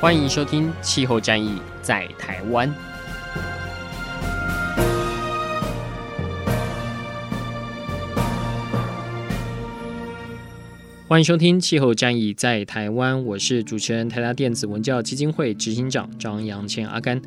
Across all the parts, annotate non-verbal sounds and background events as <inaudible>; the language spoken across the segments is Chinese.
欢迎收听《气候战役在台湾》。欢迎收听《气候战役在台湾》，我是主持人台达电子文教基金会执行长张扬千阿甘。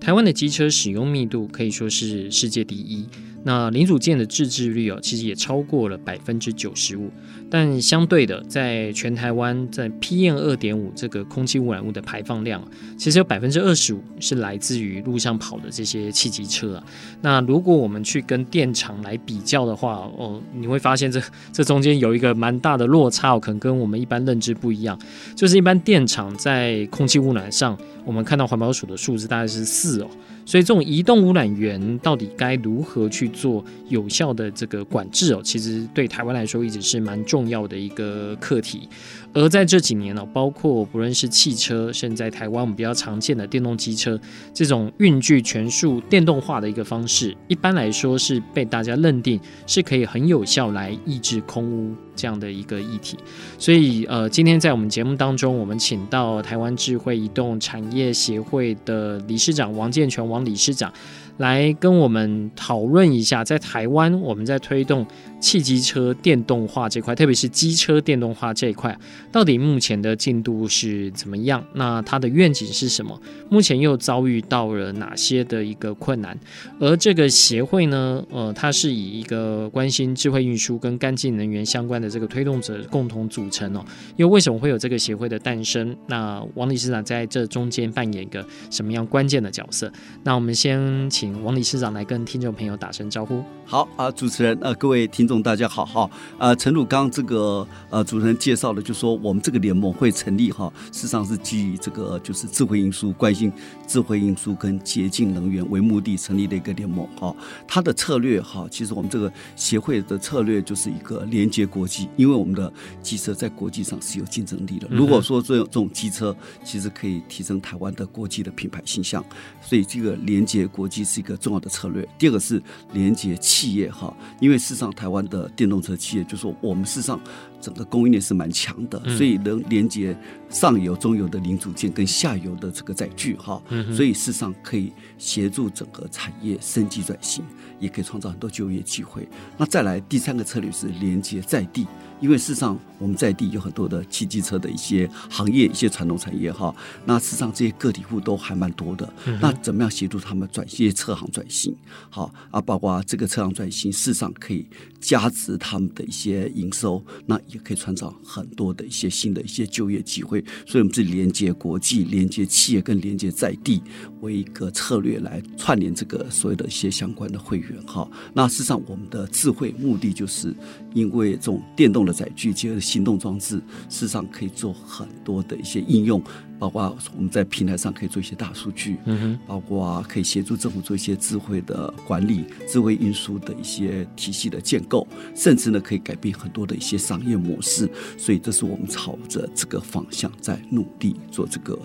台湾的机车使用密度可以说是世界第一。那零组件的自制率哦，其实也超过了百分之九十五。但相对的，在全台湾在 PM 二点五这个空气污染物的排放量，其实有百分之二十五是来自于路上跑的这些汽机车啊。那如果我们去跟电厂来比较的话，哦，你会发现这这中间有一个蛮大的落差，哦可能跟我们一般认知不一样。就是一般电厂在空气污染上，我们看到环保署的数字大概是四哦。所以这种移动污染源到底该如何去做有效的这个管制哦？其实对台湾来说一直是蛮重重要的一个课题。而在这几年呢，包括不论是汽车，甚至在台湾我们比较常见的电动机车，这种运具全数电动化的一个方式，一般来说是被大家认定是可以很有效来抑制空污这样的一个议题。所以呃，今天在我们节目当中，我们请到台湾智慧移动产业协会的理事长王健全王。理事长来跟我们讨论一下，在台湾我们在推动汽机车电动化这块，特别是机车电动化这一块，到底目前的进度是怎么样？那它的愿景是什么？目前又遭遇到了哪些的一个困难？而这个协会呢，呃，它是以一个关心智慧运输跟干净能源相关的这个推动者共同组成哦。因为为什么会有这个协会的诞生？那王理事长在这中间扮演一个什么样关键的角色？那我们先请王理事长来跟听众朋友打声招呼。好啊，主持人呃，各位听众大家好哈。呃，陈鲁刚这个呃主持人介绍了，就说我们这个联盟会成立哈，事实上是基于这个就是智慧运输、关心智慧运输跟洁净能源为目的成立的一个联盟哈。它的策略哈，其实我们这个协会的策略就是一个连接国际，因为我们的机车在国际上是有竞争力的。如果说这种这种机车其实可以提升台湾的国际的品牌形象，所以这个连接国际是一个重要的策略。第二个是连接企业哈，因为事实上台湾的电动车企业，就是说我们事实上整个供应链是蛮强的，所以能连接上游、中游的零组件跟下游的这个载具哈，所以事实上可以协助整个产业升级转型，也可以创造很多就业机会。那再来第三个策略是连接在地。因为事实上，我们在地有很多的汽机车的一些行业、一些传统产业哈。那事实上，这些个体户都还蛮多的。那怎么样协助他们转些车行转型？好啊，包括这个车行转型，事实上可以加值他们的一些营收，那也可以创造很多的一些新的一些就业机会。所以，我们是连接国际、连接企业跟连接在地为一个策略来串联这个所有的一些相关的会员哈。那事实上，我们的智慧目的就是因为这种电动的载具结合行动装置，事实上可以做很多的一些应用，包括我们在平台上可以做一些大数据，嗯哼，包括可以协助政府做一些智慧的管理、智慧运输的一些体系的建构，甚至呢可以改变很多的一些商业模式。所以，这是我们朝着这个方向在努力做这个。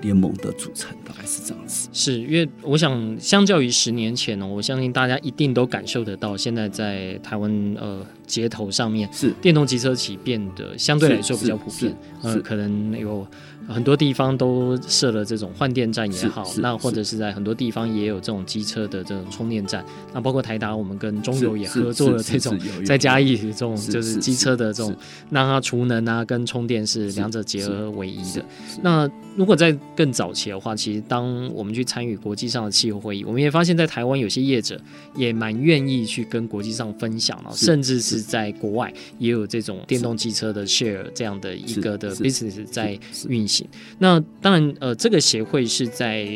联盟的组成大概是这样子，是因为我想，相较于十年前呢，我相信大家一定都感受得到，现在在台湾呃街头上面是电动机车企变得相对来说比较普遍，呃，可能有。很多地方都设了这种换电站也好，那或者是。在很多地方也有这种机车的这种充电站。那包括台达，我们跟中油也合作了这种，在嘉义这种就是机车的这种，让它储能啊跟充电是两者结合为一的。那如果在更早期的话，其实当我们去参与国际上的气候会议，我们也发现，在台湾有些业者也蛮愿意去跟国际上分享了，甚至是在国外也有这种电动机车的 share 这样的一个的 business 在运行。那当然，呃，这个协会是在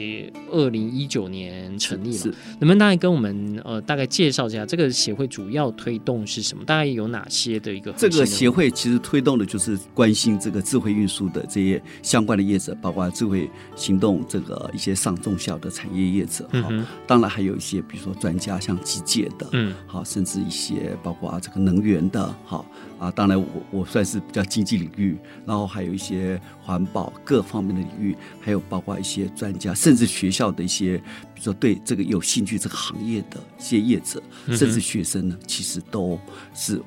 二零一九年成立嘛，能不能大概跟我们呃大概介绍一下这个协会主要推动是什么？大概有哪些的一个？这个协会其实推动的就是关心这个智慧运输的这些相关的业者，包括智慧。行动这个一些上中小的产业业者哈、嗯，当然还有一些比如说专家，像机械的，嗯，好，甚至一些包括这个能源的，好啊，当然我我算是比较经济领域，然后还有一些环保各方面的领域，还有包括一些专家，甚至学校的一些，比如说对这个有兴趣这个行业的一些业者，甚至学生呢，其实都是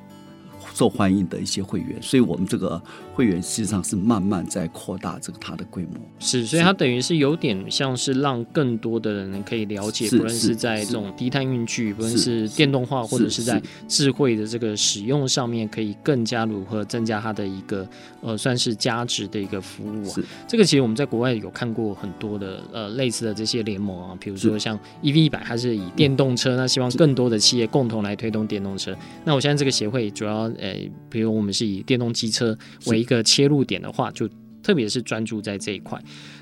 受欢迎的一些会员，所以我们这个。会员实际上是慢慢在扩大这个它的规模，是，所以它等于是有点像是让更多的人可以了解，不论是在这种低碳运具，不论是电动化，或者是在智慧的这个使用上面，可以更加如何增加它的一个呃算是价值的一个服务啊。这个其实我们在国外有看过很多的呃类似的这些联盟啊，比如说像 EV 一百，它是以电动车，那希望更多的企业共同来推动电动车。那我现在这个协会主要呃，比如我们是以电动机车为一个切入点的话，就特别是专注在这一块。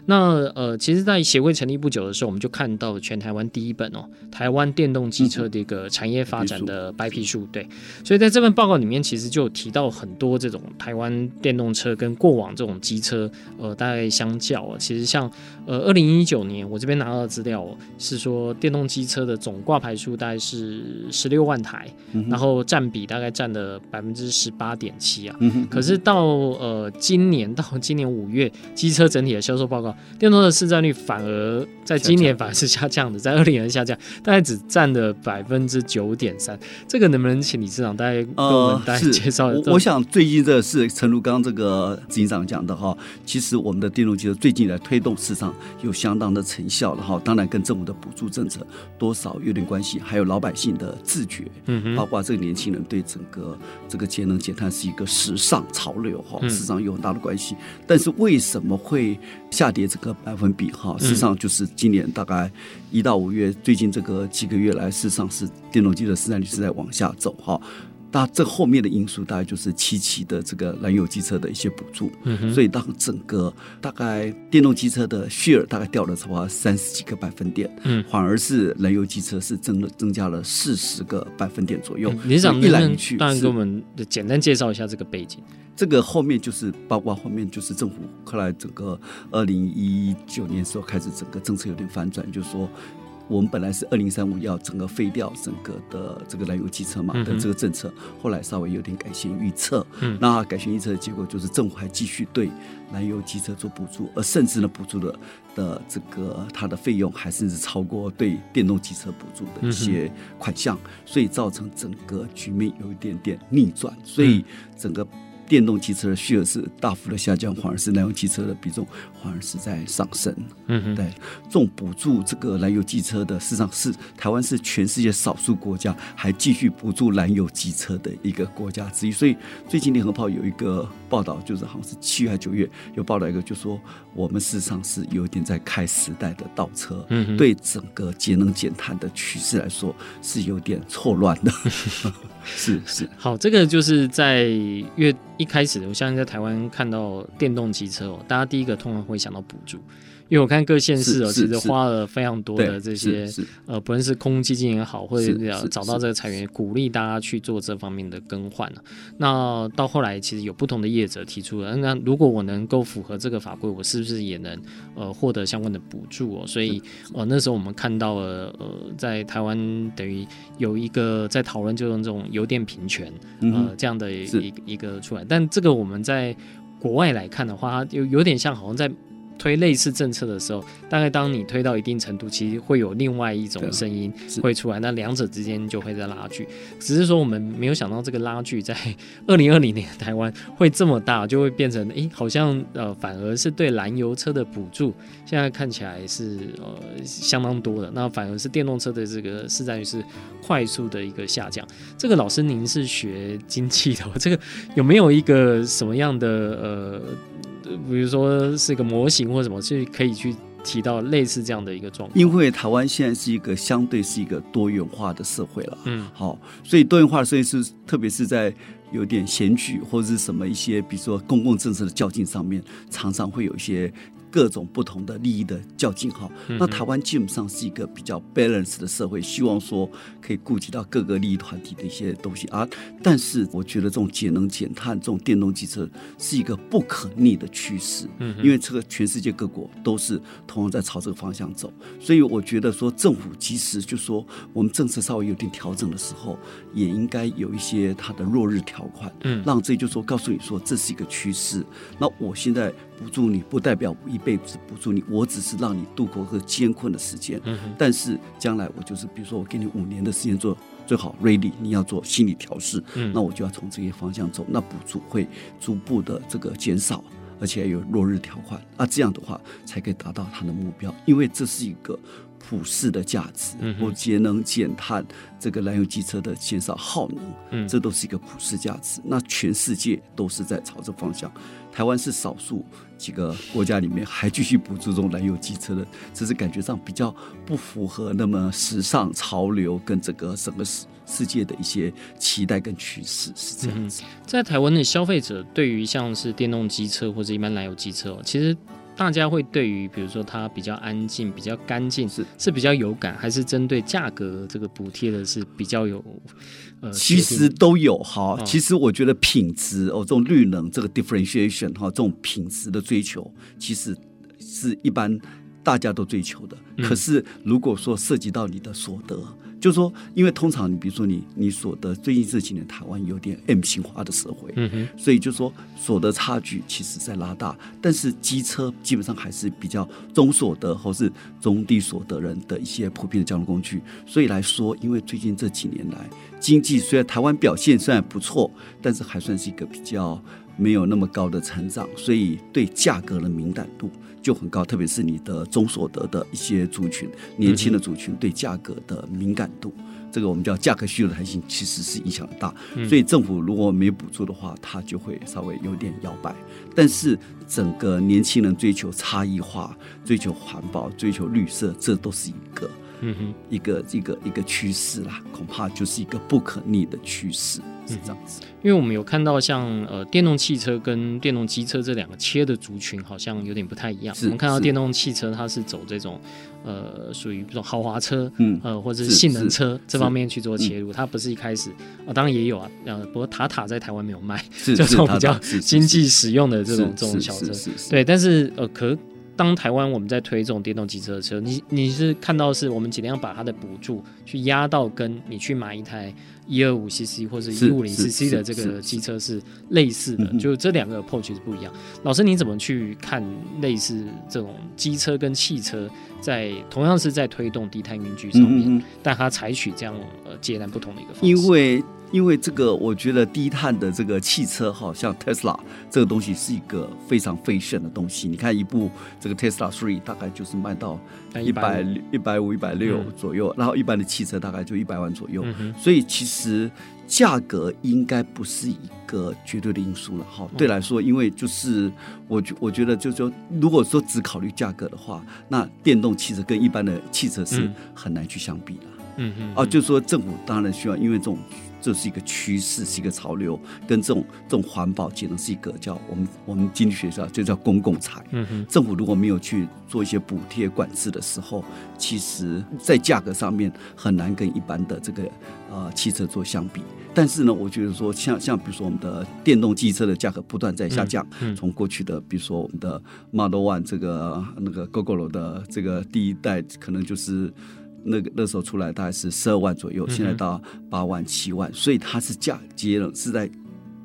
那呃，其实，在协会成立不久的时候，我们就看到全台湾第一本哦，台湾电动机车的一个产业发展的白皮书。对，所以在这份报告里面，其实就有提到很多这种台湾电动车跟过往这种机车，呃，大概相较，其实像呃，二零一九年我这边拿到的资料是说，电动机车的总挂牌数大概是十六万台，然后占比大概占了百分之十八点七啊。可是到呃今年到今年五月，机车整体的销售报告。电动的市占率反而在今年反而是下降的，在二零年下降，大概只占了百分之九点三。这个能不能请李市长大概跟我们大概介绍？我我想最近这是陈如刚刚这个执行长讲的哈，其实我们的电动机车最近来推动市场有相当的成效了哈。当然跟政府的补助政策多少有点关系，还有老百姓的自觉，嗯，包括这个年轻人对整个这个节能减碳是一个时尚潮流哈，市场有很大的关系。但是为什么会下跌？这个百分比哈，事实上就是今年大概一到五月，最近这个几个月来，事实上是电动机的市占率是在往下走哈。那这后面的因素大概就是七期的这个燃油机车的一些补助，嗯所以当整个大概电动机车的 share 大概掉了差不多三十几个百分点，嗯，反而是燃油机车是增了增加了四十个百分点左右。你想一来一去，当然给我们简单介绍一下这个背景。这个后面就是包括后面就是政府后来整个二零一九年时候开始整个政策有点反转，就是说我们本来是二零三五要整个废掉整个的这个燃油机车嘛的这个政策，后来稍微有点改弦预测。嗯，那改弦预测的结果就是政府还继续对燃油机车做补助，而甚至呢补助的的这个它的费用还甚至超过对电动机车补助的一些款项，所以造成整个局面有一点点逆转，所以整个。电动汽车的 share 是大幅的下降，反而是燃油汽车的比重反而是在上升。嗯哼，对，这种补助这个燃油汽车的，事实上是台湾是全世界少数国家还继续补助燃油汽车的一个国家之一。所以最近联合报有一个报道，就是好像是七月还九月有报道一个，就说我们事实上是有点在开时代的倒车。嗯，对整个节能减碳的趋势来说是有点错乱的。<laughs> 是是，好，这个就是在越一开始，我相信在台湾看到电动汽车哦，大家第一个通常会想到补助。因为我看各县市哦，其实花了非常多的这些呃，不论是空基金也好，或者要找到这个财源，鼓励大家去做这方面的更换。那到后来，其实有不同的业者提出了，那如果我能够符合这个法规，我是不是也能呃获得相关的补助哦？所以呃那时候我们看到了呃，在台湾等于有一个在讨论，就用这种油电平权呃这样的一一个出来。但这个我们在国外来看的话，有有点像好像在。推类似政策的时候，大概当你推到一定程度，其实会有另外一种声音会出来，那两者之间就会在拉锯。只是说我们没有想到这个拉锯在 <laughs> 二零二零年台湾会这么大，就会变成诶、欸，好像呃反而是对燃油车的补助，现在看起来是呃相当多的，那反而是电动车的这个市占率是快速的一个下降。这个老师您是学经济的，这个有没有一个什么样的呃？比如说是一个模型或什么，是可以去提到类似这样的一个状况。因为台湾现在是一个相对是一个多元化的社会了，嗯，好，所以多元化的社会是特别是在有点选举或者是什么一些，比如说公共政策的较劲上面，常常会有一些。各种不同的利益的较劲哈，那台湾基本上是一个比较 balance 的社会，希望说可以顾及到各个利益团体的一些东西啊。但是我觉得这种节能减碳、这种电动汽车是一个不可逆的趋势，嗯，因为这个全世界各国都是同样在朝这个方向走，所以我觉得说政府其实就说我们政策稍微有点调整的时候，也应该有一些它的落日条款，嗯，让这就说告诉你说这是一个趋势。那我现在。补助你不代表一辈子补助你，我只是让你度过个艰困的时间。嗯、但是将来我就是，比如说我给你五年的时间做最好 ready，你要做心理调试，嗯，那我就要从这些方向走。那补助会逐步的这个减少，而且有落日条款，那这样的话才可以达到他的目标，因为这是一个。普世的价值，或节能减碳，这个燃油机车的减少耗能，这都是一个普世价值。那全世界都是在朝这方向，台湾是少数几个国家里面还继续补助这种燃油机车的，只是感觉上比较不符合那么时尚潮流跟整个整个世世界的一些期待跟趋势是这样子。在台湾的消费者对于像是电动机车或者一般燃油机车，其实。大家会对于比如说它比较安静、比较干净是是比较有感，还是针对价格这个补贴的是比较有呃？其实都有哈。其实我觉得品质哦，这种绿能这个 differentiation 哈，这种品质的追求，其实是一般大家都追求的。可是如果说涉及到你的所得，就是说，因为通常你比如说你你所得最近这几年台湾有点 M 型化的社会，嗯哼，所以就说所得差距其实在拉大，但是机车基本上还是比较中所得或是中低所得人的一些普遍的交通工具，所以来说，因为最近这几年来经济虽然台湾表现虽然不错，但是还算是一个比较没有那么高的成长，所以对价格的敏感度。就很高，特别是你的中所得的一些族群，年轻的族群对价格的敏感度，嗯、这个我们叫价格需求弹性，其实是影响很大。嗯、所以政府如果没补助的话，它就会稍微有点摇摆。但是整个年轻人追求差异化、追求环保、追求绿色，这都是一个。嗯哼，一个一个一个趋势啦，恐怕就是一个不可逆的趋势，是这样子。因为我们有看到像呃电动汽车跟电动机车这两个切的族群好像有点不太一样。我们看到电动汽车它是走这种呃属于这种豪华车，嗯呃或者是性能车这方面去做切入，它不是一开始啊，当然也有啊，呃不过塔塔在台湾没有卖，<laughs> 这种比较经济实用的这种这种小车，对，但是呃可。当台湾我们在推这种电动机车的时候，你你是看到是我们尽量把它的补助去压到跟你去买一台一二五 cc 或者一五零 cc 的这个机车是类似的，就这两个 approach 是不一样。老师你怎么去看类似这种机车跟汽车在同样是在推动低碳运具上面，嗯嗯但它采取这样呃截然不同的一个方式？因为因为这个，我觉得低碳的这个汽车，哈像 Tesla 这个东西是一个非常 fashion 的东西。你看一部这个 Tesla Three 大概就是卖到一百一百五、一百六左右，然后一般的汽车大概就一百万左右。所以其实价格应该不是一个绝对的因素了。哈，对来说，因为就是我觉我觉得就是说，如果说只考虑价格的话，那电动汽车跟一般的汽车是很难去相比的。嗯嗯。啊，就是说政府当然需要，因为这种。这是一个趋势，是一个潮流，跟这种这种环保节能是一个叫我们我们经济学上就叫公共财。嗯哼，政府如果没有去做一些补贴管制的时候，其实在价格上面很难跟一般的这个呃汽车做相比。但是呢，我觉得说像像比如说我们的电动汽车的价格不断在下降，嗯，从过去的比如说我们的 Model One 这个那个 Gogoro 的这个第一代可能就是。那个那时候出来大概是十二万左右，现在到八万七万，所以它是嫁接了是在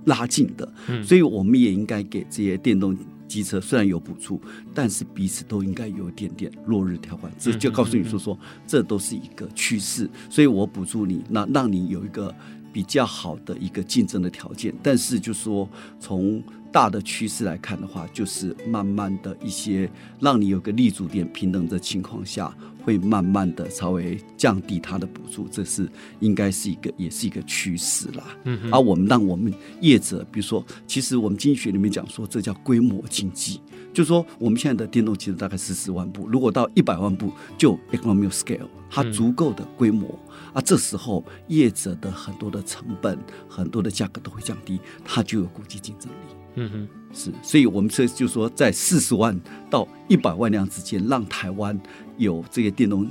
拉近的，所以我们也应该给这些电动机车虽然有补助，但是彼此都应该有一点点落日条款，这就告诉你说说这都是一个趋势，所以我补助你，那让你有一个比较好的一个竞争的条件。但是就说从大的趋势来看的话，就是慢慢的一些让你有个立足点平等的情况下，会慢慢的稍微降低它的补助，这是应该是一个也是一个趋势啦。嗯，而我们让我们业者，比如说，其实我们经济学里面讲说，这叫规模经济，就是说我们现在的电动汽车大概是十万部，如果到一百万部，就 economy of scale，它足够的规模，啊，这时候业者的很多的成本、很多的价格都会降低，它就有国际竞争力。嗯哼，是，所以我们这就说，在四十万到一百万辆之间，让台湾有这个电动。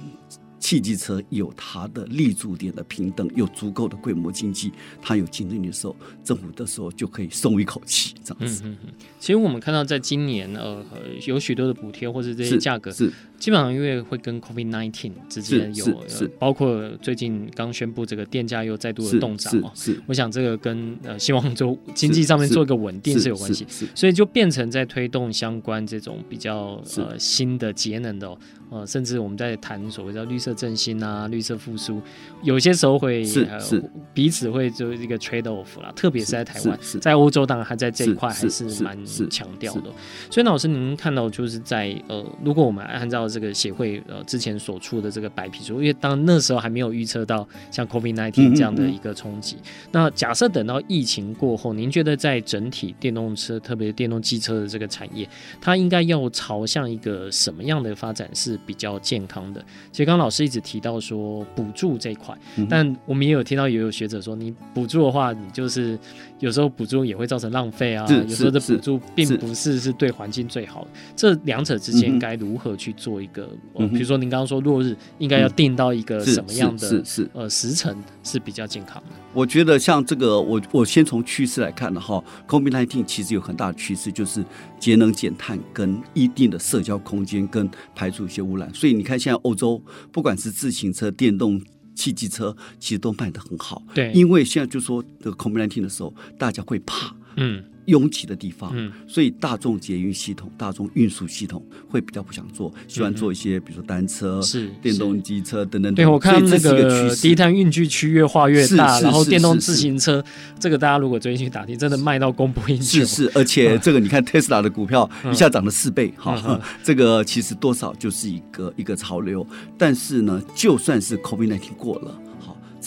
汽机车有它的立足点的平等，有足够的规模经济，它有竞争力的时候，政府的时候就可以松一口气，这样子。嗯嗯嗯。其实我们看到，在今年呃，有许多的补贴或者这些价格，是基本上因为会跟 COVID nineteen 之间有，是，是包括最近刚宣布这个电价又再度的动涨哦。是，我想这个跟呃希望就经济上面做一个稳定是有关系，所以就变成在推动相关这种比较呃新的节能的哦。呃，甚至我们在谈所谓叫绿色振兴啊、绿色复苏，有些时候会是是。彼此会做一个 trade off 啦，特别是在台湾，在欧洲当然还在这一块还是蛮强调的。所以，那老师您看到就是在呃，如果我们按照这个协会呃之前所出的这个白皮书，因为当那时候还没有预测到像 COVID nineteen 这样的一个冲击，嗯嗯嗯，那假设等到疫情过后，您觉得在整体电动车，特别是电动机车的这个产业，它应该要朝向一个什么样的发展是？比较健康的，其实刚刚老师一直提到说补助这一块，嗯、但我们也有听到也有学者说，你补助的话，你就是有时候补助也会造成浪费啊，有时候的补助并不是是对环境最好的，这两者之间该如何去做一个？比、嗯、如说您刚刚说落日应该要定到一个什么样的是是呃时辰是比较健康的？我觉得像这个，我我先从趋势来看的哈，COVID-19 其实有很大的趋势，就是节能减碳跟一定的社交空间跟排除一些污染。所以你看，现在欧洲不管是自行车、电动汽机车，其实都卖得很好。对，因为现在就说这个 COVID-19 的时候，大家会怕。嗯。拥挤的地方，嗯，所以大众捷运系统、大众运输系统会比较不想做，喜欢做一些，比如说单车、是电动机车等等。对，我看那个第一摊运具区越画越大，然后电动自行车，这个大家如果最近去打听，真的卖到供不应求。是是，而且 <laughs> 这个你看特斯拉的股票一下涨了四倍，哈，这个其实多少就是一个一个潮流。但是呢，就算是 COVID-19 过了。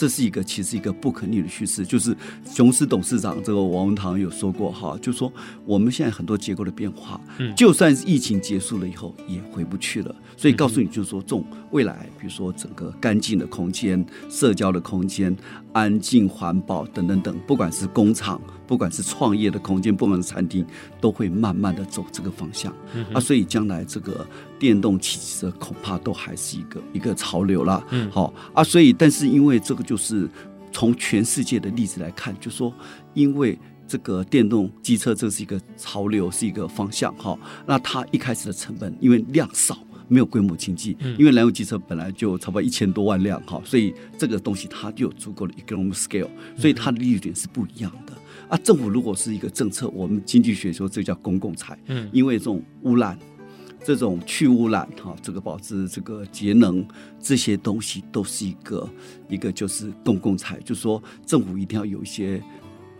这是一个其实一个不可逆的趋势，就是雄狮董事长这个王文堂有说过哈，就说我们现在很多结构的变化，就算是疫情结束了以后也回不去了。所以告诉你，就是说，这种未来，比如说整个干净的空间、社交的空间、安静环保等等等，不管是工厂，不管是创业的空间，不管是餐厅，都会慢慢的走这个方向。嗯啊，所以将来这个电动汽车恐怕都还是一个一个潮流啦。嗯，好啊，所以但是因为这个就是从全世界的例子来看，就说因为这个电动机车这是一个潮流，是一个方向哈。那它一开始的成本因为量少。没有规模经济，因为燃油机车本来就差不多一千多万辆哈，所以这个东西它就有足够的 economic scale，所以它的利率点是不一样的啊。政府如果是一个政策，我们经济学说这叫公共财，嗯，因为这种污染、这种去污染哈，这个保持这个节能这些东西都是一个一个就是公共财，就是说政府一定要有一些。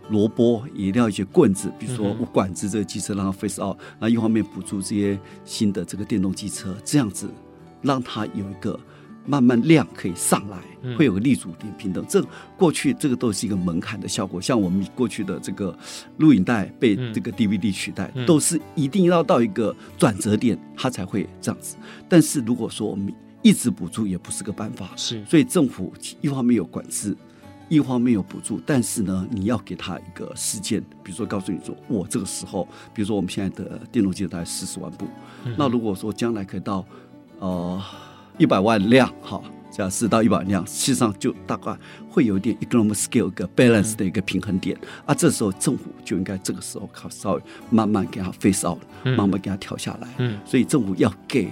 萝卜也要一些棍子，比如说我管制这个机车，让它 face out，那一方面补助这些新的这个电动机车，这样子让它有一个慢慢量可以上来，会有个立足点平等。这过去这个都是一个门槛的效果，像我们过去的这个录影带被这个 DVD 取代，都是一定要到一个转折点，它才会这样子。但是如果说我们一直补助，也不是个办法。是，所以政府一方面有管制。一方面有补助，但是呢，你要给他一个时间，比如说告诉你说，我这个时候，比如说我们现在的电动机大概四十万部，嗯、那如果说将来可以到呃一百万辆，哈，这样四到一百万辆，实际上就大概会有一点 economic scale 一个 balance 的一个平衡点，嗯、啊，这时候政府就应该这个时候靠稍微慢慢给他 phase out，慢慢给他调下来，嗯，所以政府要给。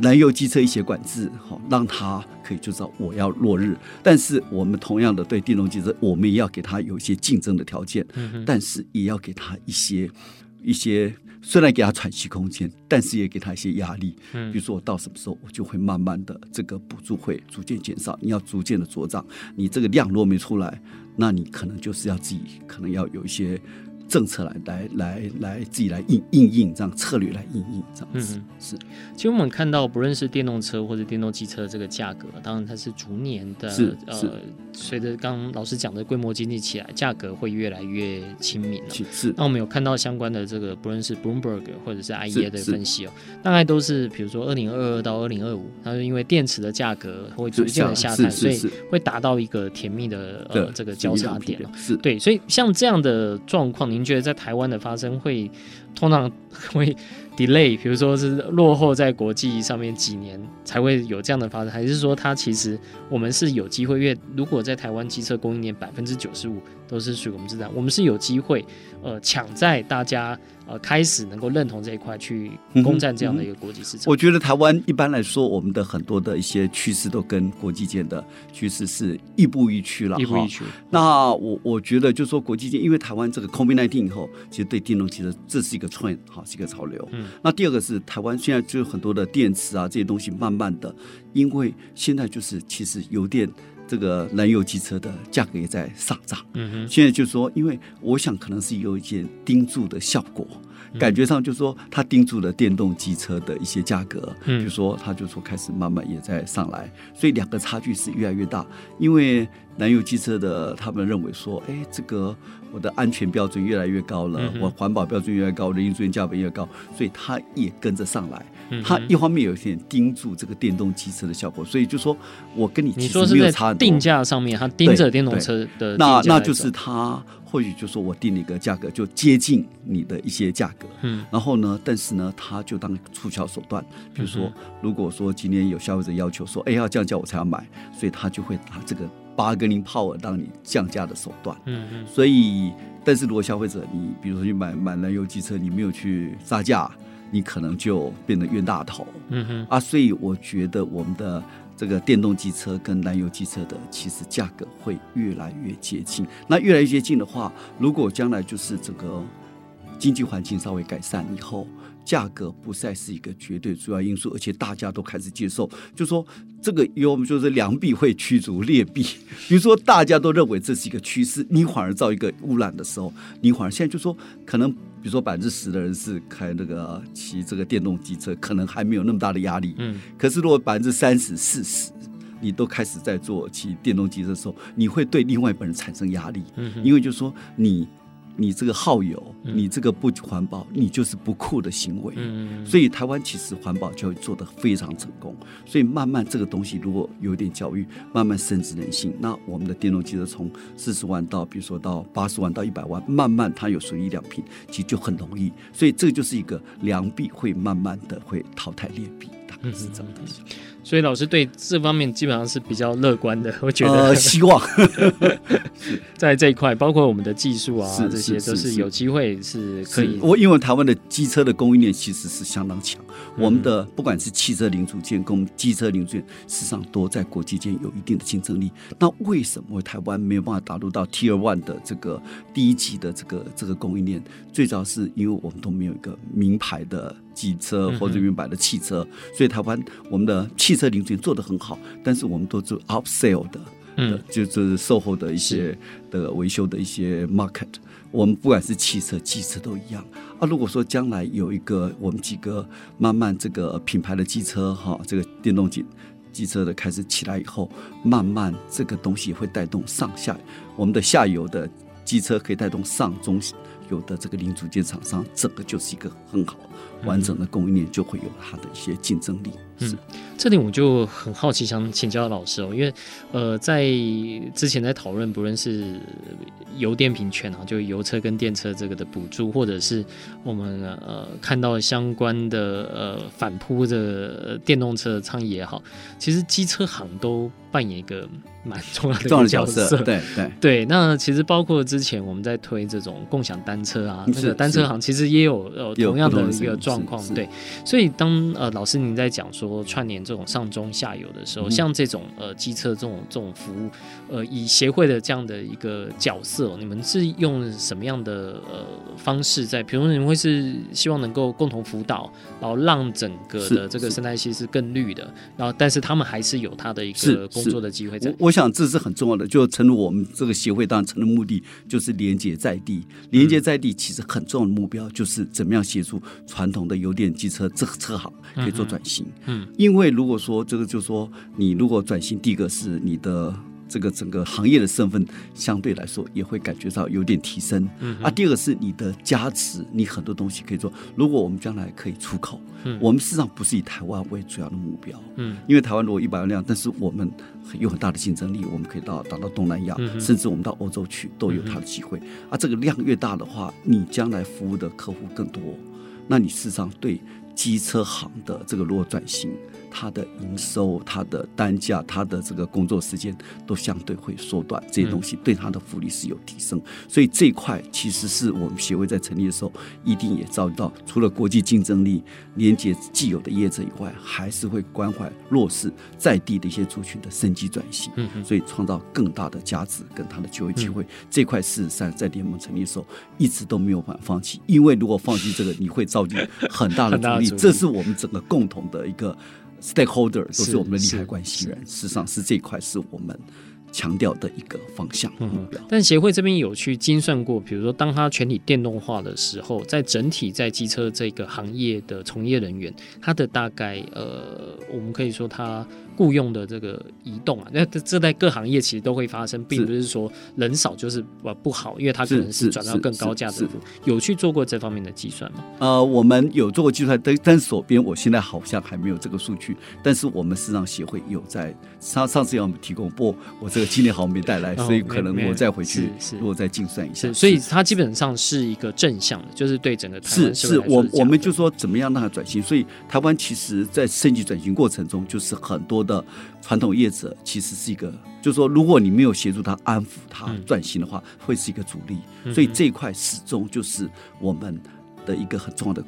燃油机车一些管制，好，让它可以就知道我要落日。但是我们同样的对电动机车，我们也要给它有一些竞争的条件，但是也要给它一些一些虽然给他喘息空间，但是也给他一些压力。嗯，比如说我到什么时候，我就会慢慢的这个补助会逐渐减少，你要逐渐的茁壮。你这个量如果没出来，那你可能就是要自己可能要有一些。政策来来来来自己来应应应这样策略来应应这样子、嗯、是。其实我们看到，不论是电动车或者电动汽车这个价格，当然它是逐年的是。呃，随着刚刚老师讲的规模经济起来，价格会越来越亲民了。是。那我们有看到相关的这个，不论是 Bloomberg 或者是 IEA 的分析哦，大概都是比如说二零二二到二零二五，它是因为电池的价格会逐渐的下探，所以会达到一个甜蜜的呃这个交叉点。是对，所以像这样的状况，您觉得在台湾的发生会通常会 delay，比如说是落后在国际上面几年才会有这样的发展，还是说它其实我们是有机会？因为如果在台湾机车供应链百分之九十五都是属于我们自然，我们是有机会呃抢在大家。呃，开始能够认同这一块去攻占这样的一个国际市场。嗯嗯。我觉得台湾一般来说，我们的很多的一些趋势都跟国际间的趋势是亦步亦趋了。亦步亦趋。那我我觉得就是说国际间，因为台湾这个 COVID-19 以后，其实对电动汽车这是一个 trend，哈，是一个潮流。嗯。那第二个是台湾现在就有很多的电池啊这些东西，慢慢的，因为现在就是其实油电。这个燃油机车的价格也在上涨。嗯哼，现在就是说，因为我想可能是有一些盯住的效果，感觉上就是说，它盯住了电动机车的一些价格，嗯，就说它就说开始慢慢也在上来，所以两个差距是越来越大。因为燃油机车的他们认为说，哎，这个我的安全标准越来越高了，我环保标准越来越高，人力资源价格越高，所以它也跟着上来。它一方面有一点盯住这个电动机车的效果，所以就说我跟你其实没有差很多。定价上面，它盯着电动车的那那就是它或许就说我定了一个价格，就接近你的一些价格。嗯，然后呢，但是呢，它就当促销手段。比如说，如果说今天有消费者要求说，哎，要降价我才要买，所以他就会拿这个 bargaining power 当你降价的手段。嗯嗯。所以，但是如果消费者你比如说去买买燃油机车，你没有去杀价。你可能就变得冤大头，嗯哼啊，所以我觉得我们的这个电动机车跟燃油机车的其实价格会越来越接近。那越来越接近的话，如果将来就是这个经济环境稍微改善以后。价格不再是一个绝对主要因素，而且大家都开始接受，就说这个有我们就是良币会驱逐劣币。<laughs> 比如说大家都认为这是一个趋势，你反而造一个污染的时候，你反而现在就说可能，比如说百分之十的人是开那个骑这个电动机车，可能还没有那么大的压力。嗯。可是如果百分之三十、四十，你都开始在做骑电动机车的时候，你会对另外一半人产生压力。嗯。因为就是说你。你这个耗油，你这个不环保，你就是不酷的行为。嗯，所以台湾其实环保教育做得非常成功。所以慢慢这个东西如果有点教育，慢慢深植人心，那我们的电动汽车从四十万到比如说到八十万到一百万，慢慢它有损益两品，其实就很容易。所以这就是一个良币会慢慢的会淘汰劣币，大概是这样的。所以老师对这方面基本上是比较乐观的，<laughs> 我觉得、呃、<laughs> 希望 <laughs> 在这一块，包括我们的技术啊，这些都是有机会是可以。我因为台湾的机车的供应链其实是相当强，我们的不管是汽车零组件跟机车零组件，事实上都在国际间有一定的竞争力。那为什么台湾没有办法打入到 Tier One 的这个第一级的这个这个供应链？最早是因为我们都没有一个名牌的。机车或者原版的汽车，所以台湾我们的汽车零件做得很好，但是我们都做 upsell 的，嗯，就是售后的一些的维修的一些 market。我们不管是汽车、机车都一样啊。如果说将来有一个我们几个慢慢这个品牌的机车哈，这个电动机机车的开始起来以后，慢慢这个东西会带动上下我们的下游的机车可以带动上中游的这个零组件厂商，整个就是一个很好。完整的供应链就会有它的一些竞争力。嗯，这点我就很好奇，想请教老师哦，因为呃，在之前在讨论，不论是油电平权啊，就油车跟电车这个的补助，或者是我们呃看到相关的呃反扑的电动车的倡议也好，其实机车行都扮演一个蛮重要的角色。对对对，那其实包括之前我们在推这种共享单单车啊，那个单车行其实也有呃同样的一个状况，对。所以当呃老师您在讲说串联这种上中下游的时候，嗯、像这种呃机车这种这种服务，呃以协会的这样的一个角色，你们是用什么样的呃方式在？比如说你们会是希望能够共同辅导，然后让整个的这个生态系是更绿的，然后但是他们还是有他的一个工作的机会在。我，我想这是很重要的，就诚如我们这个协会当然成的目的就是连接在地，连接在地其实很重要的目标就是怎么样协助传统的油电机车这个车行可以做转型。嗯，因为如果说这个就是说你如果转型，第一个是你的。这个整个行业的身份相对来说也会感觉到有点提升。嗯，啊，第二个是你的加持，你很多东西可以做。如果我们将来可以出口，嗯，我们事实上不是以台湾为主要的目标，嗯，因为台湾如果一百万辆，但是我们有很大的竞争力，我们可以到打到东南亚，嗯，甚至我们到欧洲去都有它的机会。啊，这个量越大的话，你将来服务的客户更多，那你事实上对机车行的这个落转型。它的营收、它的单价、它的这个工作时间都相对会缩短，这些东西对它的福利是有提升。所以这一块其实是我们协会在成立的时候一定也照顾到，除了国际竞争力、连接既有的业者以外，还是会关怀弱势在地的一些族群的生机转型。嗯，所以创造更大的价值跟他的就业机会。这块事实上在联盟成立的时候一直都没有办法放弃，因为如果放弃这个，你会造就很大的阻力。这是我们整个共同的一个。Stakeholder 都是我们的利害关系人，事实上是这一块是我们强调的一个方向目标。但协会这边有去精算过，比如说当它全体电动化的时候，在整体在机车这个行业的从业人员，它的大概呃，我们可以说它。雇佣的这个移动啊，那这在各行业其实都会发生，并不是说人少就是呃不好，因为它可能是转到更高价值。有去做过这方面的计算吗？呃，我们有做过计算，但但手边我现在好像还没有这个数据。但是我们市场协会有在上上次要我们提供，不过我这个今年好像没带来，所以可能我再回去如果再精算一下。所以它基本上是一个正向的，就是对整个台湾是是我我们就说怎么样让它转型。所以台湾其实在升级转型过程中，就是很多。的传统业者其实是一个，就是说，如果你没有协助他安抚他转型的话，会是一个阻力。所以这一块始终就是我们的一个很重要的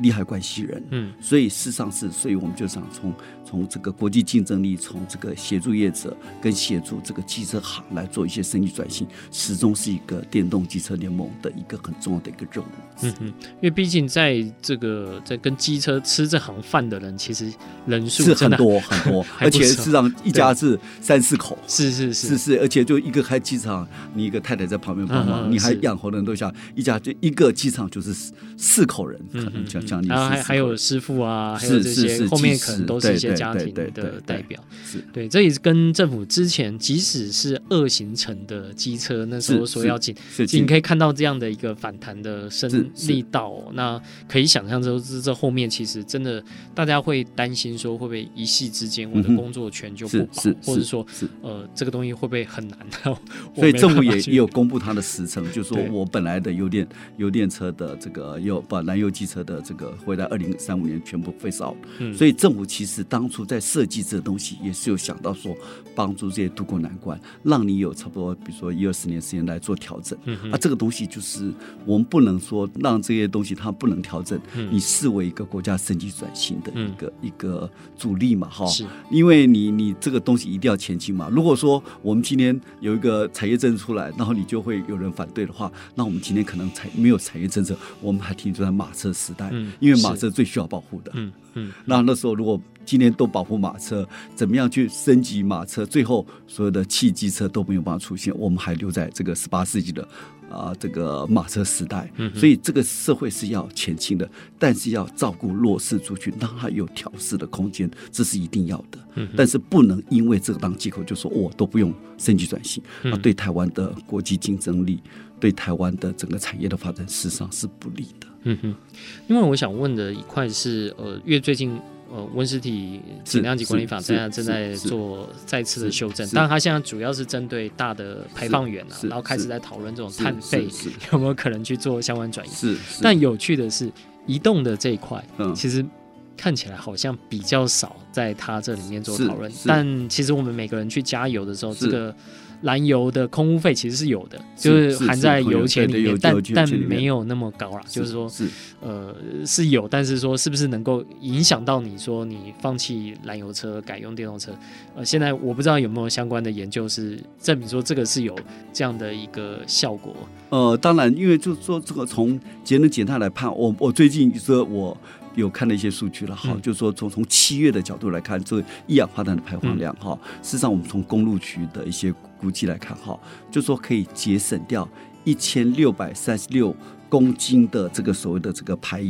利害关系人。嗯，所以事实上是，所以我们就想从。从这个国际竞争力，从这个协助业者跟协助这个机车行来做一些升级转型，始终是一个电动机车联盟的一个很重要的一个任务。嗯嗯，因为毕竟在这个在跟机车吃这行饭的人，其实人数是很多 <laughs> 很多，而且事实上一家是三四口，是是是。是是，而且就一个开机场，你一个太太在旁边帮忙，你还养活的人都下一家就一个机场就是四口人，可能将然后还还有师傅啊，还有这些后面可能都是一些。家庭的代表是对，这也是跟政府之前，即使是二行程的机车，那时候说要进，你可以看到这样的一个反弹的生力道。那可以想象，就是这后面其实真的大家会担心说，会不会一夕之间我的工作权就不保，或者说呃这个东西会不会很难？<laughs> 所以政府也也有公布它的时程，就是说我本来的油电油电车的这个有把燃油机车的这个会在二零三五年全部 phase out。所以政府其实当初在设计这个东西，也是有想到说，帮助这些渡过难关，让你有差不多，比如说一二十年时间来做调整。嗯，啊，这个东西就是我们不能说让这些东西它不能调整，嗯你视为一个国家升级转型的一个一个主力嘛，哈。是，因为你你这个东西一定要前进嘛。如果说我们今天有一个产业政策出来，然后你就会有人反对的话，那我们今天可能才没有产业政策，我们还停留在马车时代，因为马车最需要保护的。嗯嗯，那那时候如果今天都保护马车，怎么样去升级马车？最后所有的汽机车都没有办法出现，我们还留在这个十八世纪的啊、呃、这个马车时代。所以这个社会是要前进的，但是要照顾弱势族群，让他有调试的空间，这是一定要的。但是不能因为这个当借口就说我都不用升级转型，那对台湾的国际竞争力，对台湾的整个产业的发展，事实上是不利的。嗯哼，因为我想问的一块是，呃，因为最近呃温室体质量级管理法现在正在做再次的修正，但它现在主要是针对大的排放源啊，然后开始在讨论这种碳费有没有可能去做相关转移。是，但有趣的是，移动的这一块，嗯，其实看起来好像比较少在它这里面做讨论，但其实我们每个人去加油的时候，这个。燃油的空污费其实是有的，就是含在油钱里面，但但没有那么高啦。就是说，是呃是有，但是说是不是能够影响到你说你放弃燃油车改用电动车？呃，现在我不知道有没有相关的研究是证明说这个是有这样的一个效果。呃，当然，因为就是说这个从节能减碳来判，我我最近说我。有看了一些数据了哈，就是说从从七月的角度来看，这个一氧化碳的排放量哈，事实上我们从公路局的一些估计来看哈，就说可以节省掉一千六百三十六公斤的这个所谓的这个排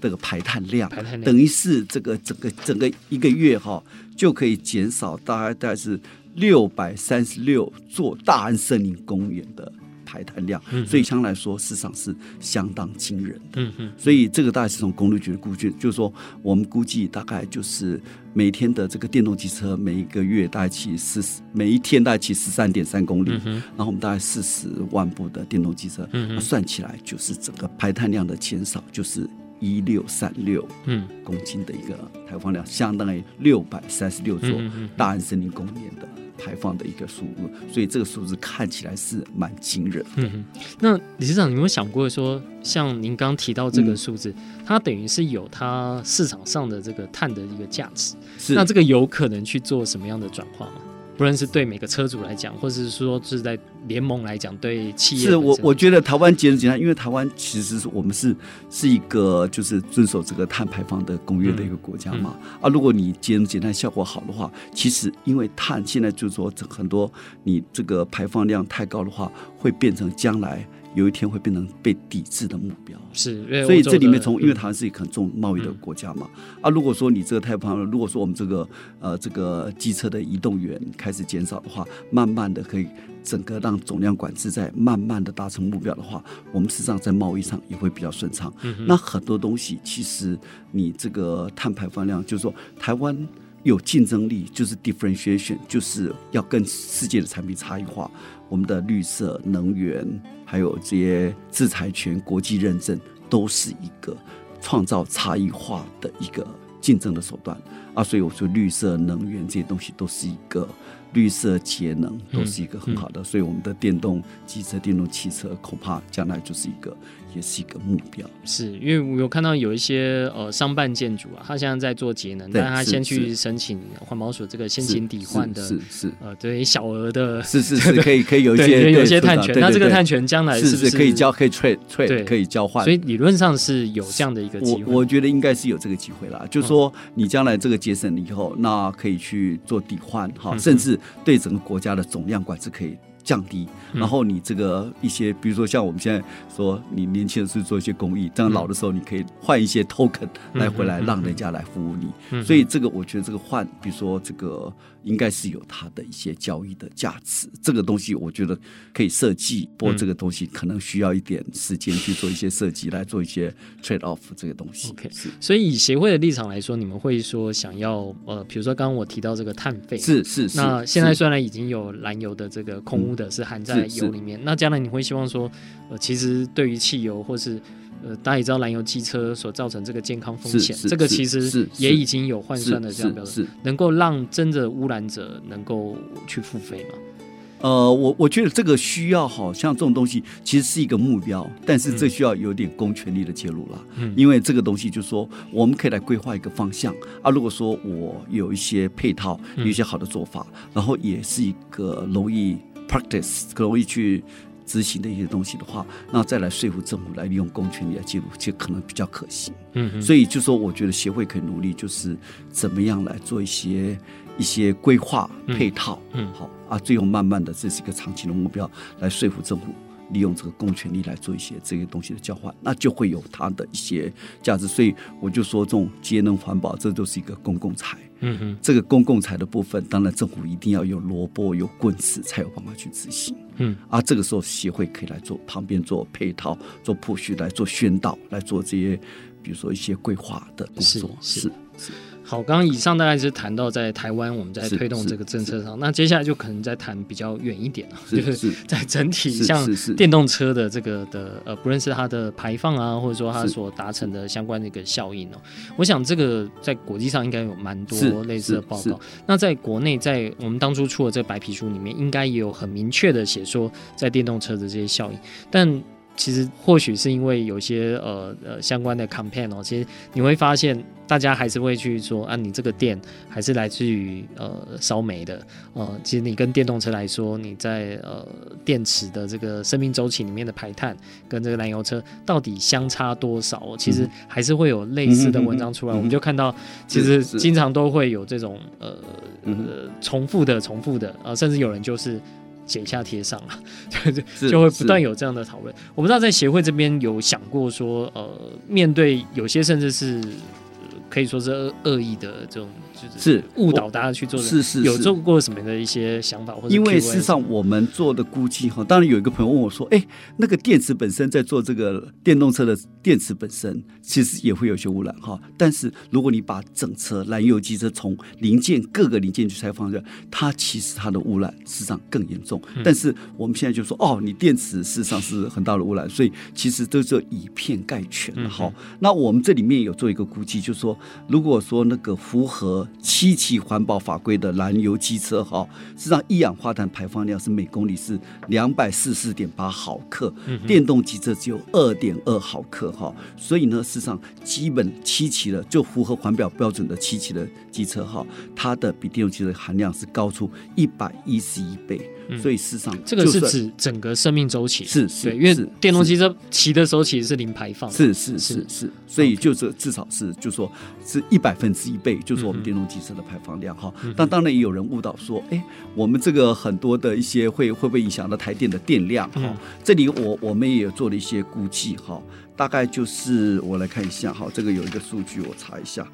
这个排碳量，等于是这个整个整个一个月哈就可以减少大概大概是六百三十六座大安森林公园的。排碳量，所以相对来说，事实上是相当惊人的。嗯嗯，所以这个大概是从公路局的估计，就是说，我们估计大概就是每天的这个电动机车，每一个月大概骑四十，每一天大概骑十三点三公里，然后我们大概四十万部的电动机车，算起来就是整个排碳量的减少就是一六三六公斤的一个排放量，相当于六百三十六座大安森林公园的。排放的一个数目，所以这个数字看起来是蛮惊人。嗯，那理事长，你有没有想过说，像您刚提到这个数字，嗯、它等于是有它市场上的这个碳的一个价值，是那这个有可能去做什么样的转化吗？不论是对每个车主来讲，或者是说是在联盟来讲，对企业，是我我觉得台湾节能减碳，因为台湾其实是我们是是一个就是遵守这个碳排放的公约的一个国家嘛。嗯嗯、啊，如果你节能减碳效果好的话，其实因为碳现在就是说很多你这个排放量太高的话，会变成将来。有一天会变成被抵制的目标，是，所以这里面从，因为台湾是一个很重贸易的国家嘛，嗯、啊，如果说你这个太胖了，如果说我们这个呃这个机车的移动源开始减少的话，慢慢的可以整个让总量管制在慢慢的达成目标的话，我们实际上在贸易上也会比较顺畅。嗯、那很多东西其实你这个碳排放量，就是说台湾有竞争力，就是 differentiation，就是要跟世界的产品差异化，我们的绿色能源。还有这些制裁权、国际认证，都是一个创造差异化的一个竞争的手段啊！所以我说，绿色能源这些东西都是一个绿色节能，都是一个很好的。所以我们的电动机车、电动汽车，恐怕将来就是一个。也是一个目标，是因为我有看到有一些呃商办建筑啊，他现在在做节能，但他先去申请环保署这个先行抵换的，是是呃对小额的，是是是 <laughs> 可以可以有一些有一些碳权，那这个碳权将来是不是可以交可以 trade trade 可以交换？所以理论上是有这样的一个机会，我我觉得应该是有这个机会啦，就是说你将来这个节省了以后，那可以去做抵换哈，甚至对整个国家的总量管制可以。降低，然后你这个一些，比如说像我们现在说，你年轻的时候做一些公益，这样老的时候你可以换一些 token 来回来，让人家来服务你。所以这个我觉得这个换，比如说这个应该是有它的一些交易的价值。这个东西我觉得可以设计，不过这个东西可能需要一点时间去做一些设计，来做一些 trade off 这个东西。OK，所以以协会的立场来说，你们会说想要呃，比如说刚刚我提到这个碳费，是是是。那现在虽然已经有燃油的这个空污。的是含在油里面，那将来你会希望说，呃，其实对于汽油或是呃，大家也知道燃油机车所造成这个健康风险，这个其实也已经有换算的这样标准，能够让真的污染者能够去付费吗？呃，我我觉得这个需要，好像这种东西其实是一个目标，但是这需要有点公权力的介入了，嗯，因为这个东西就是说我们可以来规划一个方向啊。如果说我有一些配套，有一些好的做法，然后也是一个容易。practice 可容易去执行的一些东西的话，那再来说服政府来利用公权力来介入，其实可能比较可行。嗯哼，所以就说我觉得协会可以努力，就是怎么样来做一些一些规划配套。嗯，好啊，最后慢慢的这是一个长期的目标，来说服政府。利用这个公权力来做一些这些东西的交换，那就会有它的一些价值。所以我就说，这种节能环保，这都是一个公共财。嗯哼，这个公共财的部分，当然政府一定要有萝卜有棍子，才有办法去执行。嗯，啊，这个时候协会可以来做旁边做配套、做 push 来做宣导、来做这些，比如说一些规划的工作。是是。是是好，刚刚以上大概是谈到在台湾我们在推动这个政策上，那接下来就可能再谈比较远一点了，就是在整体像电动车的这个的呃，不论是它的排放啊，或者说它所达成的相关的一个效应哦，我想这个在国际上应该有蛮多类似的报告。那在国内，在我们当初出的这个白皮书里面，应该也有很明确的写说在电动车的这些效应，但。其实或许是因为有些呃呃相关的 campaign 哦，其实你会发现大家还是会去说啊，你这个电还是来自于呃烧煤的，呃，其实你跟电动车来说，你在呃电池的这个生命周期里面的排碳跟这个燃油车到底相差多少？其实还是会有类似的文章出来，嗯、我们就看到其实经常都会有这种呃呃重复的重复的啊、呃，甚至有人就是。剪下贴上了，<laughs> 就就会不断有这样的讨论。我不知道在协会这边有想过说，呃，面对有些甚至是。可以说是恶恶意的这种，是误导大家去做的，是是有做过什么的一些想法或者？因为事实上我们做的估计哈，当然有一个朋友问我说：“哎，那个电池本身在做这个电动车的电池本身，其实也会有些污染哈。但是如果你把整车燃油机车从零件各个零件去拆放掉，它其实它的污染事实上更严重。但是我们现在就说哦，你电池事实上 <laughs> 是很大的污染，所以其实都是以偏概全了哈。那我们这里面有做一个估计，就是说。如果说那个符合七期环保法规的燃油机车哈，实际上一氧化碳排放量是每公里是两百四十四点八毫克，电动机车只有二点二毫克哈，所以呢，事实上基本七期的就符合环保标准的七期的机车哈，它的比电动机车的含量是高出一百一十一倍。所以事实上，这个是指整个生命周期。是是，对，因为电动汽车骑的时候其实是零排放，是是是是，所以就是至少是就是说是一百分之一倍，就是我们电动汽车的排放量哈。但当然也有人误导说，哎，我们这个很多的一些会会不会影响到台电的电量哈？这里我我们也有做了一些估计哈，大概就是我来看一下哈，这个有一个数据我查一下。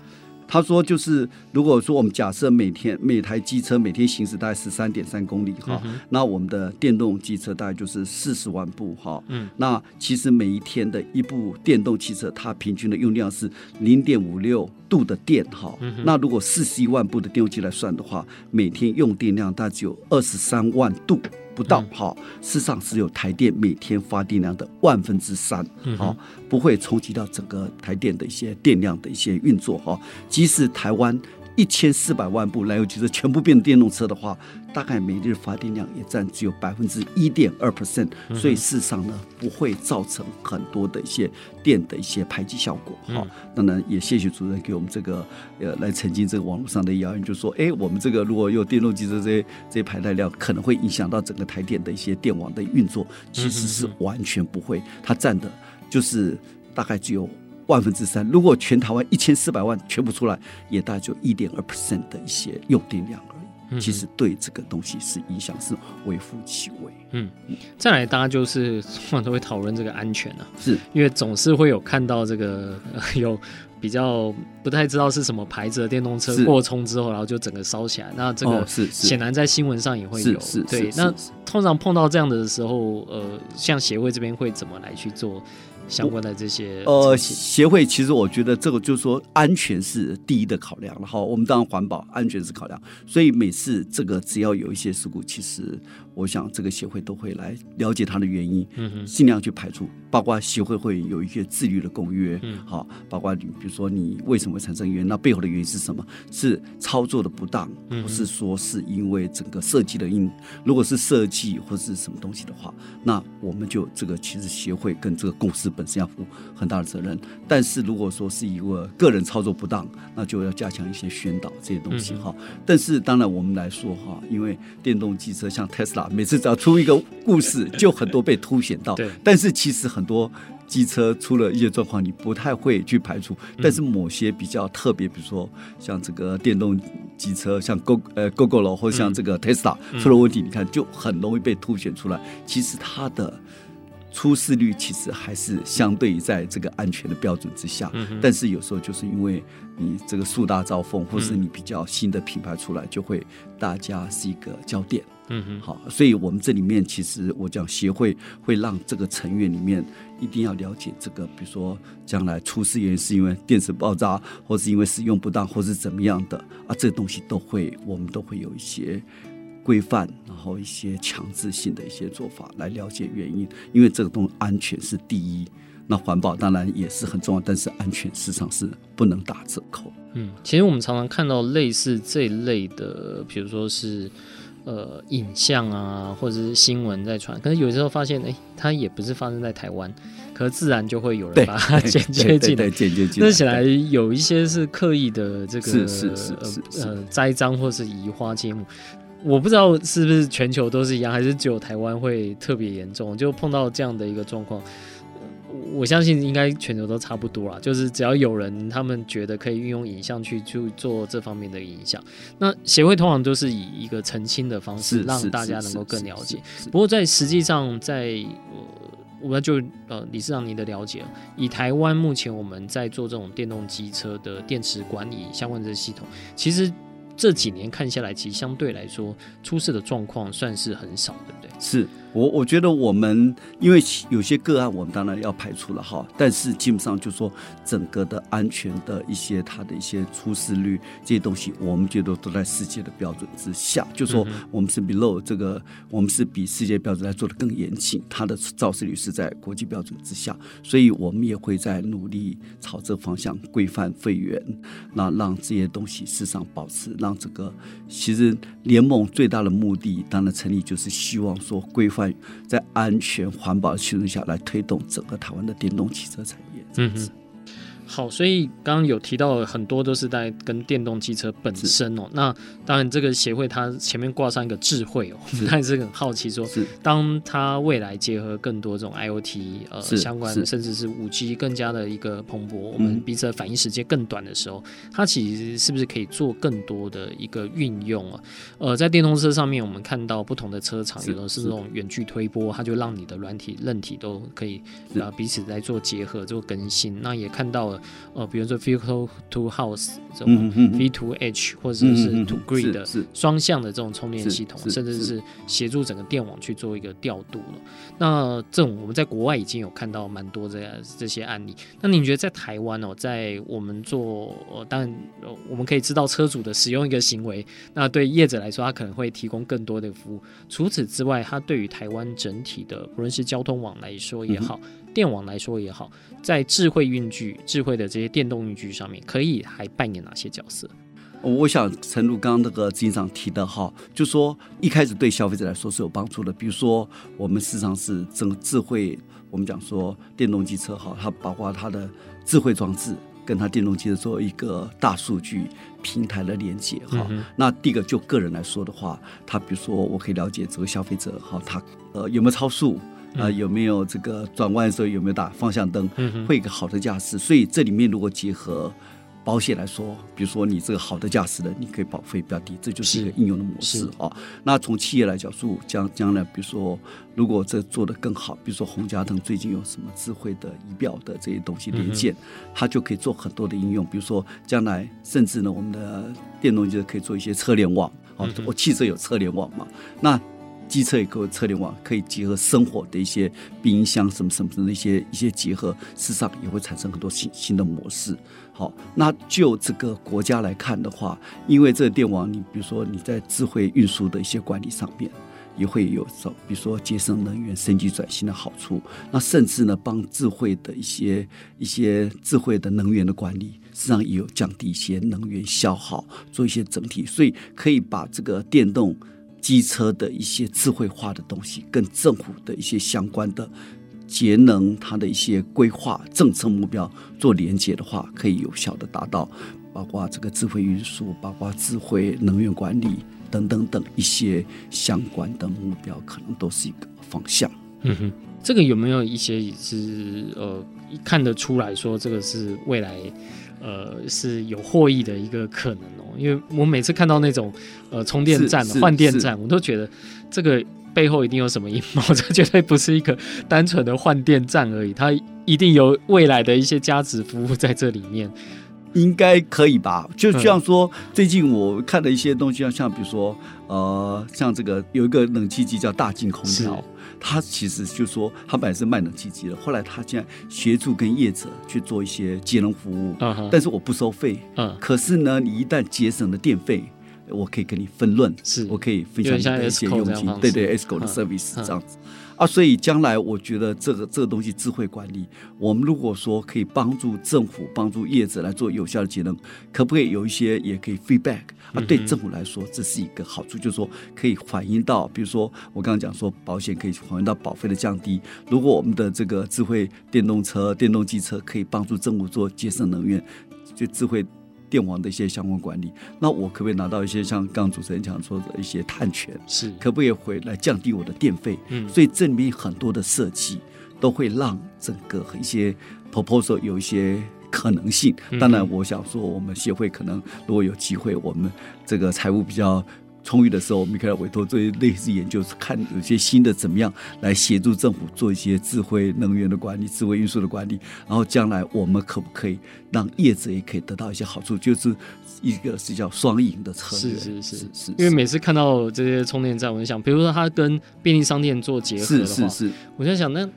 他说：“就是如果说我们假设每天每台机车每天行驶大概十三点三公里哈，嗯、那我们的电动机车大概就是四十万部哈。嗯，那其实每一天的一部电动汽车，它平均的用量是零点五六度的电哈。嗯、那如果四十一万部的电动机来算的话，每天用电量大概只有二十三万度。”不到哈，事实上只有台电每天发电量的万分之三，好，不会冲击到整个台电的一些电量的一些运作哈。即使台湾。一千四百万部燃油汽车全部变电动车的话，大概每日发电量也占只有百分之一点二 percent，所以事实上呢，不会造成很多的一些电的一些排挤效果。好，当然也谢谢主任给我们这个呃来澄清这个网络上的谣言，就说，哎，我们这个如果有电动机车这些这些排碳量，可能会影响到整个台电的一些电网的运作，其实是完全不会，它占的就是大概只有。万分之三，如果全台湾一千四百万全部出来，也大概就一点二 percent 的一些用电量其实对这个东西是影响是微乎其微。嗯，再来大家就是通常都会讨论这个安全啊，是因为总是会有看到这个有比较不太知道是什么牌子的电动车过充之后，然后就整个烧起来。那这个是显然在新闻上也会有。是对，那通常碰到这样的时候，呃，像协会这边会怎么来去做？相关的这些呃协会，其实我觉得这个就是说安全是第一的考量然后。我们当然环保安全是考量，所以每次这个只要有一些事故，其实我想这个协会都会来了解它的原因，嗯哼，尽量去排除。包括协会会有一些自律的公约，嗯，好，包括你比如说你为什么会产生原因，那背后的原因是什么？是操作的不当，不是说是因为整个设计的因。如果是设计或是什么东西的话，那我们就这个其实协会跟这个公司。本身要负很大的责任，但是如果说是一个个人操作不当，那就要加强一些宣导这些东西哈。嗯、但是当然我们来说哈，因为电动汽车像特每次只要出一个故事，就很多被凸显到。对。但是其实很多机车出了一些状况，你不太会去排除。但是某些比较特别，比如说像这个电动机车，像 Go 呃 Gogoro 或者像这个 Tesla 出了问题，你看就很容易被凸显出来。其实它的。出事率其实还是相对于在这个安全的标准之下，嗯、但是有时候就是因为你这个树大招风，或是你比较新的品牌出来，就会大家是一个焦点。嗯哼，好，所以我们这里面其实我讲协会会让这个成员里面一定要了解这个，比如说将来出事原因是因为电池爆炸，或是因为使用不当，或是怎么样的啊，这个东西都会，我们都会有一些规范，然后一些强制性的一些做法来了解原因，因为这个东西安全是第一。那环保当然也是很重要，但是安全事实上是不能打折扣。嗯，其实我们常常看到类似这一类的，比如说是呃影像啊，或者是新闻在传，可是有时候发现，哎、欸，它也不是发生在台湾，可是自然就会有人把它剪接进来，剪接进来。那起来有一些是刻意的这个是是是是呃栽赃或是移花接木。我不知道是不是全球都是一样，还是只有台湾会特别严重，就碰到这样的一个状况。我相信应该全球都差不多啦，就是只要有人他们觉得可以运用影像去去做这方面的影响，那协会通常都是以一个澄清的方式让大家能够更了解。不过在实际上在，我们就呃理事长您的了解，以台湾目前我们在做这种电动机车的电池管理相关的系统，其实这几年看下来，其实相对来说出事的状况算是很少，对不对？是。我我觉得我们因为有些个案，我们当然要排除了哈，但是基本上就说整个的安全的一些它的一些出事率这些东西，我们觉得都在世界的标准之下，就说我们是 below 这个，我们是比世界标准来做的更严谨，它的肇事率是在国际标准之下，所以我们也会在努力朝这个方向规范废员，那让这些东西事实上保持，让这个其实联盟最大的目的，当然成立就是希望说规范。在安全环保的驱动下来推动整个台湾的电动汽车产业。嗯哼。好，所以刚刚有提到很多都是在跟电动汽车本身哦。那当然，这个协会它前面挂上一个智慧哦，那也是很好奇说，当它未来结合更多这种 IoT 呃相关的，甚至是五 G 更加的一个蓬勃，我们彼此的反应时间更短的时候，它其实是不是可以做更多的一个运用啊？呃，在电动车上面，我们看到不同的车厂有的是这种远距推波，它就让你的软体、韧体都可以啊彼此在做结合、做更新。那也看到了。呃，比如说 vehicle to house 这种 V to H 或者是 to grid 的双向的这种充电系统，甚至是协助整个电网去做一个调度了。那这种我们在国外已经有看到蛮多这这些案例。那你觉得在台湾哦，在我们做，呃，当然我们可以知道车主的使用一个行为，那对业者来说，他可能会提供更多的服务。除此之外，它对于台湾整体的，不论是交通网来说也好。电网来说也好，在智慧运具、智慧的这些电动运具上面，可以还扮演哪些角色？我想，陈如刚刚那个执行长提的哈，就说一开始对消费者来说是有帮助的。比如说，我们事实上是整个智慧，我们讲说电动机车哈，它包括它的智慧装置，跟它电动机车做一个大数据平台的连接哈。嗯、那第一个就个人来说的话，他比如说我可以了解这个消费者哈，他呃有没有超速。啊、呃，有没有这个转弯的时候有没有打方向灯？会一个好的驾驶。所以这里面如果结合保险来说，比如说你这个好的驾驶的，你可以保费比较低，这就是一个应用的模式啊。那从企业来讲说，将将来比如说如果这做得更好，比如说鸿嘉登最近有什么智慧的仪表的这些东西连线，它就可以做很多的应用。比如说将来甚至呢，我们的电动机可以做一些车联网啊，我汽车有车联网嘛，那。机车也可以车联网，可以结合生活的一些冰箱什么什么的一些一些结合，事实上也会产生很多新新的模式。好，那就这个国家来看的话，因为这个电网，你比如说你在智慧运输的一些管理上面，也会有说，比如说节省能源、升级转型的好处。那甚至呢，帮智慧的一些一些智慧的能源的管理，实际上也有降低一些能源消耗，做一些整体，所以可以把这个电动。机车的一些智慧化的东西，跟政府的一些相关的节能，它的一些规划政策目标做连接的话，可以有效的达到，包括这个智慧运输，包括智慧能源管理等等等一些相关的目标，可能都是一个方向。嗯哼，这个有没有一些也是呃，看得出来说这个是未来？呃，是有获益的一个可能哦，因为我每次看到那种呃充电站、换电站，我都觉得这个背后一定有什么阴谋，这绝对不是一个单纯的换电站而已，它一定有未来的一些价值服务在这里面，应该可以吧？就像说，最近我看的一些东西，像比如说，呃，像这个有一个冷气机叫大进空调。他其实就说他本来是卖冷气机的，后来他现在协助跟业者去做一些节能服务，但是我不收费，嗯，可是呢，你一旦节省了电费，我可以跟你分论，是我可以分享你的一些佣金，对对，ESCO 的 service 这样子。啊，所以将来我觉得这个这个东西智慧管理，我们如果说可以帮助政府、帮助业者来做有效的节能，可不可以有一些也可以 feedback 啊？对政府来说，这是一个好处，就是说可以反映到，比如说我刚刚讲说保险可以反映到保费的降低。如果我们的这个智慧电动车、电动机车可以帮助政府做节省能源，就智慧。电网的一些相关管理，那我可不可以拿到一些像刚刚主持人讲说的一些碳权？是，可不可以回来降低我的电费？嗯，所以这里面很多的设计都会让整个一些 proposal 有一些可能性。当然，我想说，我们协会可能如果有机会，我们这个财务比较。充裕的时候，我们可以来委托这些类似研究，看有些新的怎么样来协助政府做一些智慧能源的管理、智慧运输的管理。然后将来我们可不可以让业者也可以得到一些好处？就是一个是叫双赢的策略。是是是。因为每次看到这些充电站，我就想，比如说它跟便利商店做结合的话，是是是，我在想，那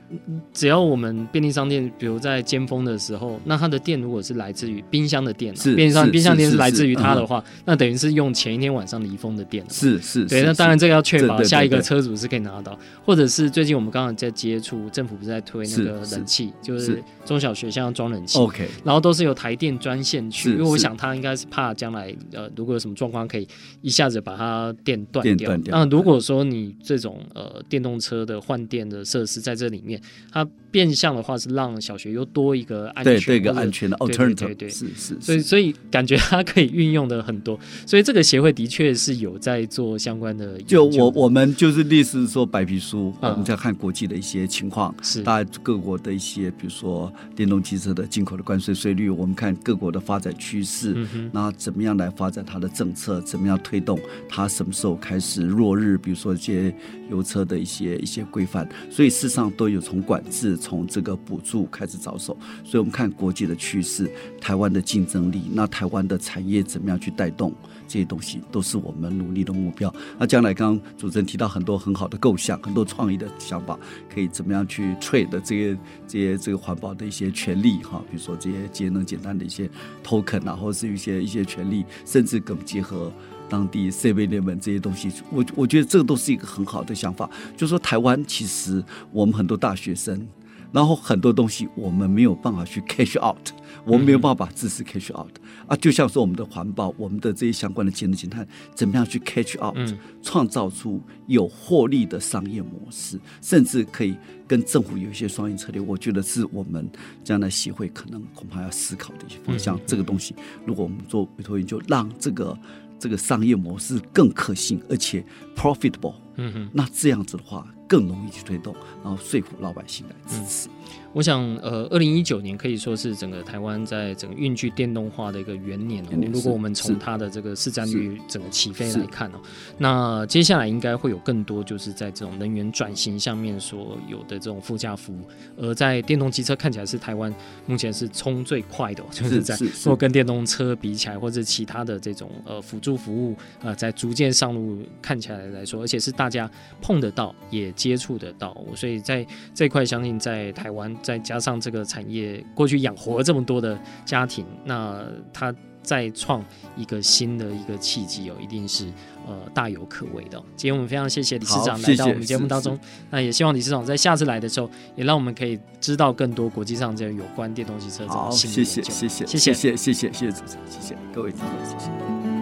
只要我们便利商店，比如在尖峰的时候，那它的电如果是来自于冰箱的电，是便利商店冰箱电是来自于它的话，嗯，那等于是用前一天晚上离峰的电。是是，对，那当然这个要确保下一个车主是可以拿到，或者是最近我们刚刚在接触，政府不是在推那个冷气，就是中小学像要装冷气，OK，然后都是有台电专线去，因为我想他应该是怕将来呃如果有什么状况可以一下子把它电断掉。那如果说你这种呃电动车的换电的设施在这里面，它变相的话是让小学又多一个安全，对，一个安全的 alternative，对对对，是是，所以所以感觉它可以运用的很多，所以这个协会的确是有在做相关的。就我我们就是类似说白皮书，我们在看国际的一些情况，是大家各国的一些，比如说电动汽车的进口的关税税率，我们看各国的发展趋势，那怎么样来发展它的政策，怎么样推动它什么时候开始落日，比如说一些油车的一些一些规范，所以事实上都有从管制。从这个补助开始着手，所以我们看国际的趋势，台湾的竞争力，那台湾的产业怎么样去带动这些东西，都是我们努力的目标。那将来刚刚主持人提到很多很好的构想，很多创意的想法，可以怎么样去 trade 这些这些这个环保的一些权利哈，比如说这些节能简单的一些 token 啊，或者是一些一些权利，甚至更结合。当地 7-Eleven 这些东西，我我觉得这个都是一个很好的想法。就是说，台湾其实我们很多大学生，然后很多东西我们没有办法去 cash out，我们没有办法把知识 cash out 啊。就像说我们的环保，我们的这些相关的节能减碳，怎么样去 catch out，创造出有获利的商业模式，甚至可以跟政府有一些双赢策略。我觉得是我们将来协会可能恐怕要思考的一些方向。这个东西，如果我们做委托研究，让这个。这个商业模式更可信，而且 profitable，嗯哼，那这样子的话更容易去推动，然后说服老百姓来支持。嗯我想，呃，二零一九年可以说是整个台湾在整个运具电动化的一个元年哦。如果我们从它的这个市占率整个起飞来看哦，那接下来应该会有更多就是在这种能源转型上面所有的这种附加服务。而在电动机车看起来是台湾目前是冲最快的，就是在如果跟电动车比起来，或者其他的这种呃辅助服务呃，在逐渐上路看起来来说，而且是大家碰得到也接触得到，所以在这一块相信在台湾。再加上这个产业过去养活了这么多的家庭，那他再创一个新的一个契机哦，一定是呃大有可为的。今天我们非常谢谢理事长来到我们节目当中，那也希望理事长在下次来的时候，也让我们可以知道更多国际上这有关电动汽车这种新的研究。谢谢谢谢谢谢谢谢谢谢谢谢主持人，谢谢各位听众，谢谢。